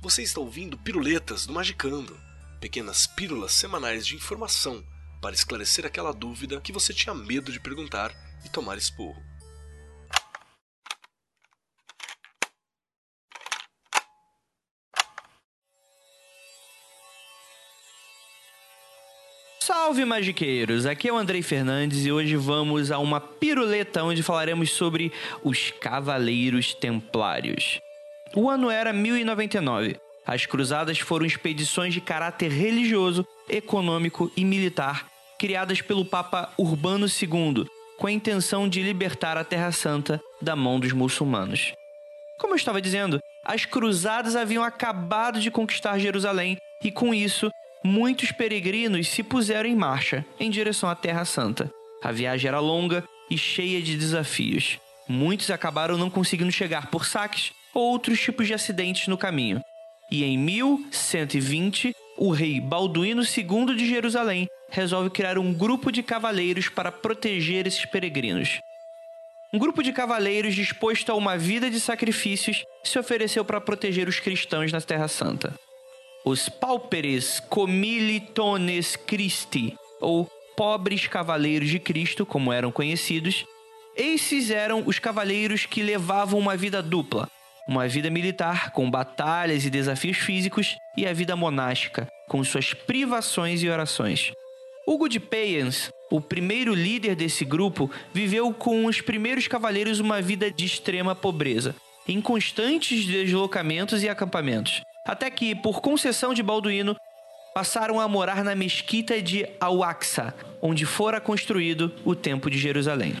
Você está ouvindo Piruletas do Magicando, pequenas pílulas semanais de informação para esclarecer aquela dúvida que você tinha medo de perguntar e tomar esporro. Salve magiqueiros! Aqui é o Andrei Fernandes e hoje vamos a uma piruleta onde falaremos sobre os Cavaleiros Templários. O ano era 1099. As cruzadas foram expedições de caráter religioso, econômico e militar criadas pelo Papa Urbano II com a intenção de libertar a Terra Santa da mão dos muçulmanos. Como eu estava dizendo, as cruzadas haviam acabado de conquistar Jerusalém e, com isso, muitos peregrinos se puseram em marcha em direção à Terra Santa. A viagem era longa e cheia de desafios. Muitos acabaram não conseguindo chegar por saques outros tipos de acidentes no caminho. E em 1120, o rei Balduíno II de Jerusalém resolve criar um grupo de cavaleiros para proteger esses peregrinos. Um grupo de cavaleiros disposto a uma vida de sacrifícios se ofereceu para proteger os cristãos na Terra Santa. Os pauperes comilitones Christi, ou pobres cavaleiros de Cristo, como eram conhecidos, esses eram os cavaleiros que levavam uma vida dupla, uma vida militar com batalhas e desafios físicos e a vida monástica com suas privações e orações. Hugo de Payens, o primeiro líder desse grupo, viveu com os primeiros cavaleiros uma vida de extrema pobreza, em constantes deslocamentos e acampamentos, até que, por concessão de Balduíno, passaram a morar na mesquita de Al-Aqsa, onde fora construído o Templo de Jerusalém.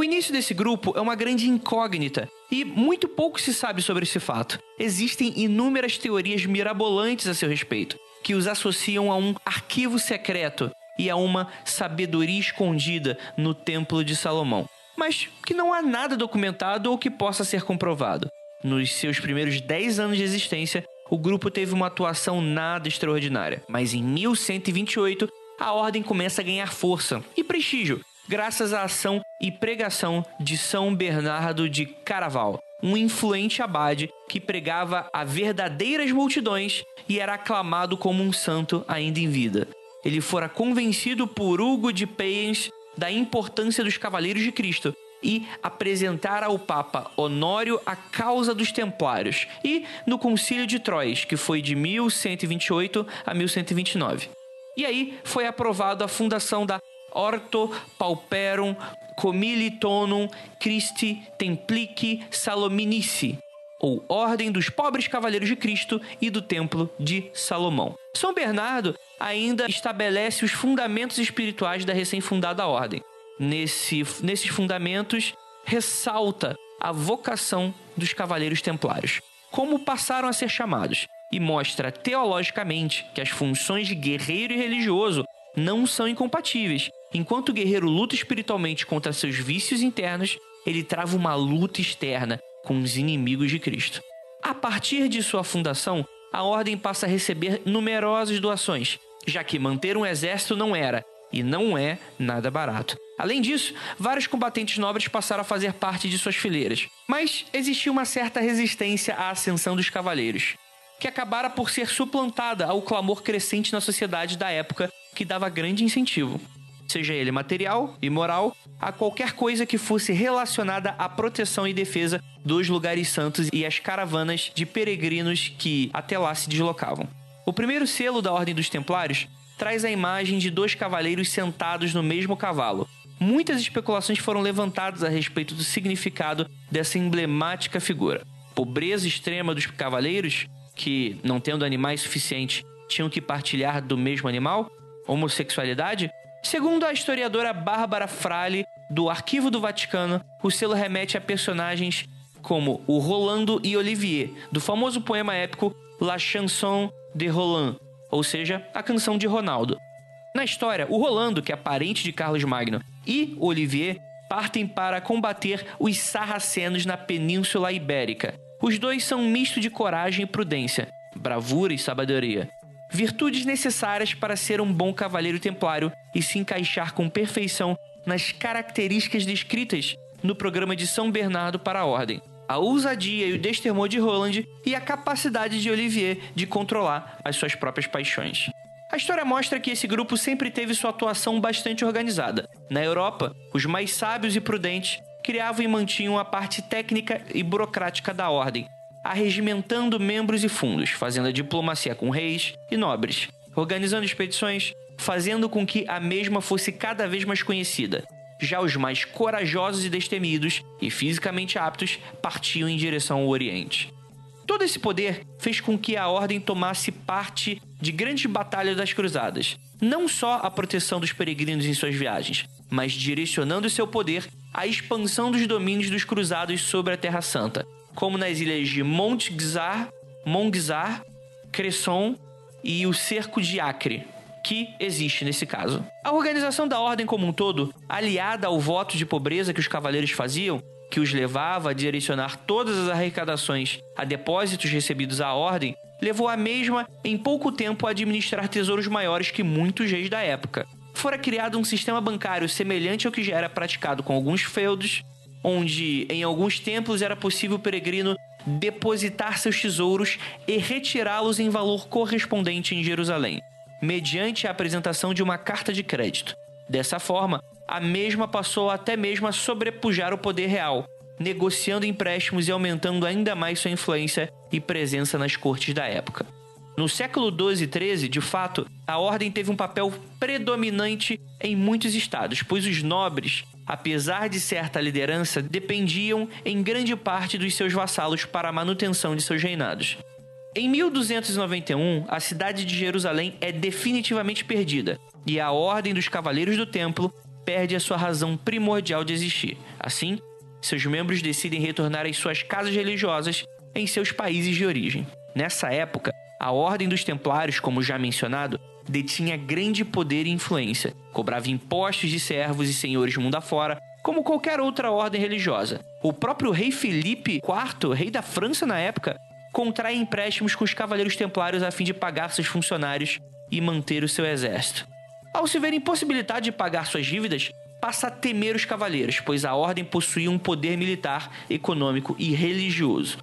O início desse grupo é uma grande incógnita e muito pouco se sabe sobre esse fato. Existem inúmeras teorias mirabolantes a seu respeito, que os associam a um arquivo secreto e a uma sabedoria escondida no Templo de Salomão, mas que não há nada documentado ou que possa ser comprovado. Nos seus primeiros 10 anos de existência, o grupo teve uma atuação nada extraordinária, mas em 1128 a ordem começa a ganhar força e prestígio graças à ação e pregação de São Bernardo de Caraval, um influente abade que pregava a verdadeiras multidões e era aclamado como um santo ainda em vida. Ele fora convencido por Hugo de Payens da importância dos Cavaleiros de Cristo e apresentar ao Papa Honório a causa dos Templários e no Concílio de Troyes, que foi de 1128 a 1129. E aí foi aprovado a fundação da Orto Pauperum Comilitonum Christi Templici Salominici, ou Ordem dos Pobres Cavaleiros de Cristo e do Templo de Salomão. São Bernardo ainda estabelece os fundamentos espirituais da recém-fundada ordem. Nesse, nesses fundamentos, ressalta a vocação dos Cavaleiros Templários, como passaram a ser chamados, e mostra teologicamente que as funções de guerreiro e religioso não são incompatíveis. Enquanto o guerreiro luta espiritualmente contra seus vícios internos, ele trava uma luta externa com os inimigos de Cristo. A partir de sua fundação, a ordem passa a receber numerosas doações, já que manter um exército não era e não é nada barato. Além disso, vários combatentes nobres passaram a fazer parte de suas fileiras, mas existia uma certa resistência à ascensão dos cavaleiros, que acabara por ser suplantada ao clamor crescente na sociedade da época que dava grande incentivo, seja ele material e moral, a qualquer coisa que fosse relacionada à proteção e defesa dos lugares santos e às caravanas de peregrinos que até lá se deslocavam. O primeiro selo da Ordem dos Templários traz a imagem de dois cavaleiros sentados no mesmo cavalo. Muitas especulações foram levantadas a respeito do significado dessa emblemática figura. Pobreza extrema dos cavaleiros, que, não tendo animais suficientes, tinham que partilhar do mesmo animal? homossexualidade? Segundo a historiadora Bárbara Frale, do Arquivo do Vaticano, o selo remete a personagens como o Rolando e Olivier, do famoso poema épico La Chanson de Roland, ou seja, a canção de Ronaldo. Na história, o Rolando, que é parente de Carlos Magno, e Olivier partem para combater os sarracenos na Península Ibérica. Os dois são um misto de coragem e prudência, bravura e sabedoria virtudes necessárias para ser um bom cavaleiro templário e se encaixar com perfeição nas características descritas no programa de São Bernardo para a Ordem. a ousadia e o destemor de Roland e a capacidade de Olivier de controlar as suas próprias paixões. A história mostra que esse grupo sempre teve sua atuação bastante organizada. Na Europa, os mais sábios e prudentes criavam e mantinham a parte técnica e burocrática da ordem, arregimentando membros e fundos, fazendo a diplomacia com reis e nobres, organizando expedições, fazendo com que a mesma fosse cada vez mais conhecida. Já os mais corajosos e destemidos e fisicamente aptos partiam em direção ao Oriente. Todo esse poder fez com que a ordem tomasse parte de grandes batalhas das cruzadas, não só a proteção dos peregrinos em suas viagens, mas direcionando seu poder à expansão dos domínios dos cruzados sobre a Terra Santa, como nas ilhas de Montgzar, Mongzar, Cresson e o Cerco de Acre, que existe nesse caso. A organização da ordem como um todo, aliada ao voto de pobreza que os cavaleiros faziam, que os levava a direcionar todas as arrecadações a depósitos recebidos à ordem, levou a mesma, em pouco tempo, a administrar tesouros maiores que muitos reis da época. Fora criado um sistema bancário semelhante ao que já era praticado com alguns feudos, onde em alguns templos era possível o peregrino depositar seus tesouros e retirá-los em valor correspondente em Jerusalém, mediante a apresentação de uma carta de crédito. Dessa forma, a mesma passou até mesmo a sobrepujar o poder real, negociando empréstimos e aumentando ainda mais sua influência e presença nas cortes da época. No século 12 e 13, de fato, a ordem teve um papel predominante em muitos estados, pois os nobres, apesar de certa liderança, dependiam em grande parte dos seus vassalos para a manutenção de seus reinados. Em 1291, a cidade de Jerusalém é definitivamente perdida e a Ordem dos Cavaleiros do Templo perde a sua razão primordial de existir. Assim, seus membros decidem retornar às suas casas religiosas em seus países de origem. Nessa época, a Ordem dos Templários, como já mencionado, detinha grande poder e influência, cobrava impostos de servos e senhores mundo afora, como qualquer outra ordem religiosa. O próprio rei Felipe IV, rei da França na época, contrai empréstimos com os cavaleiros templários a fim de pagar seus funcionários e manter o seu exército. Ao se ver impossibilitado de pagar suas dívidas, passa a temer os cavaleiros, pois a ordem possuía um poder militar, econômico e religioso.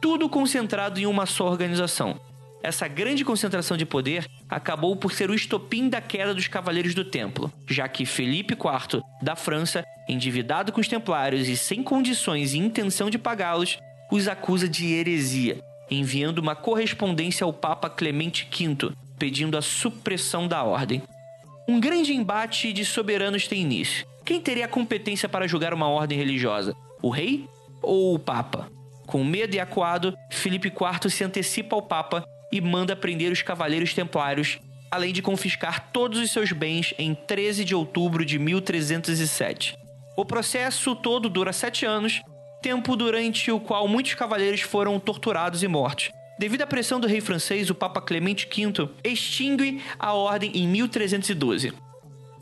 Tudo concentrado em uma só organização. Essa grande concentração de poder acabou por ser o estopim da queda dos Cavaleiros do Templo, já que Felipe IV, da França, endividado com os Templários e sem condições e intenção de pagá-los, os acusa de heresia, enviando uma correspondência ao Papa Clemente V, pedindo a supressão da ordem um grande embate de soberanos tem início. Quem teria a competência para julgar uma ordem religiosa? O rei ou o papa? Com medo e acuado, Filipe IV se antecipa ao papa e manda prender os cavaleiros templários, além de confiscar todos os seus bens em 13 de outubro de 1307. O processo todo dura sete anos, tempo durante o qual muitos cavaleiros foram torturados e mortos, Devido à pressão do rei francês, o Papa Clemente V extingue a ordem em 1312.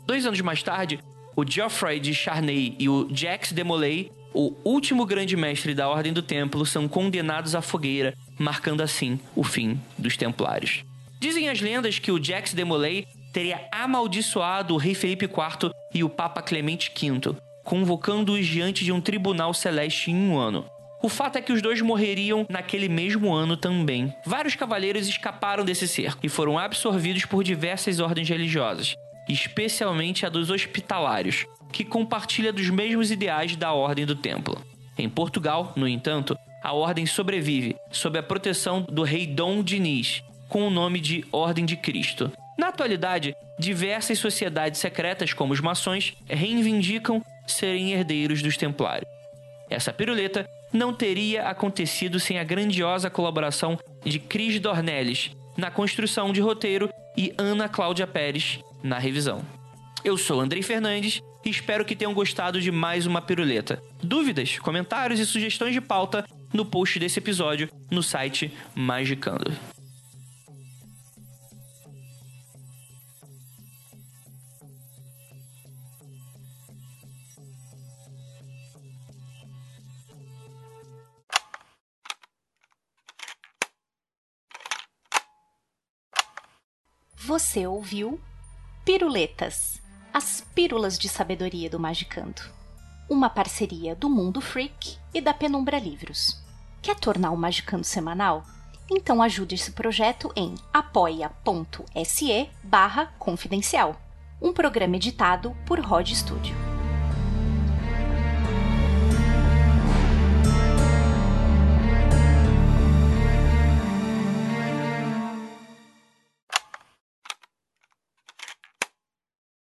Dois anos mais tarde, o Geoffrey de Charnay e o Jacques de Molay, o último grande mestre da Ordem do Templo, são condenados à fogueira, marcando assim o fim dos Templários. Dizem as lendas que o Jacques de Molay teria amaldiçoado o rei Felipe IV e o Papa Clemente V, convocando-os diante de um tribunal celeste em um ano. O fato é que os dois morreriam naquele mesmo ano também. Vários cavaleiros escaparam desse cerco e foram absorvidos por diversas ordens religiosas, especialmente a dos hospitalários, que compartilha dos mesmos ideais da Ordem do Templo. Em Portugal, no entanto, a ordem sobrevive sob a proteção do rei Dom Diniz, com o nome de Ordem de Cristo. Na atualidade, diversas sociedades secretas, como os maçons, reivindicam serem herdeiros dos templários. Essa piruleta não teria acontecido sem a grandiosa colaboração de Cris Dornelles na construção de roteiro e Ana Cláudia Pérez na revisão. Eu sou Andrei Fernandes e espero que tenham gostado de mais uma piruleta. Dúvidas, comentários e sugestões de pauta no post desse episódio no site Magicando. Você ouviu Piruletas, as pílulas de sabedoria do Magicando. uma parceria do Mundo Freak e da Penumbra Livros. Quer tornar o Magicando semanal? Então ajude esse projeto em apoia.se barra confidencial. Um programa editado por Rod Studio.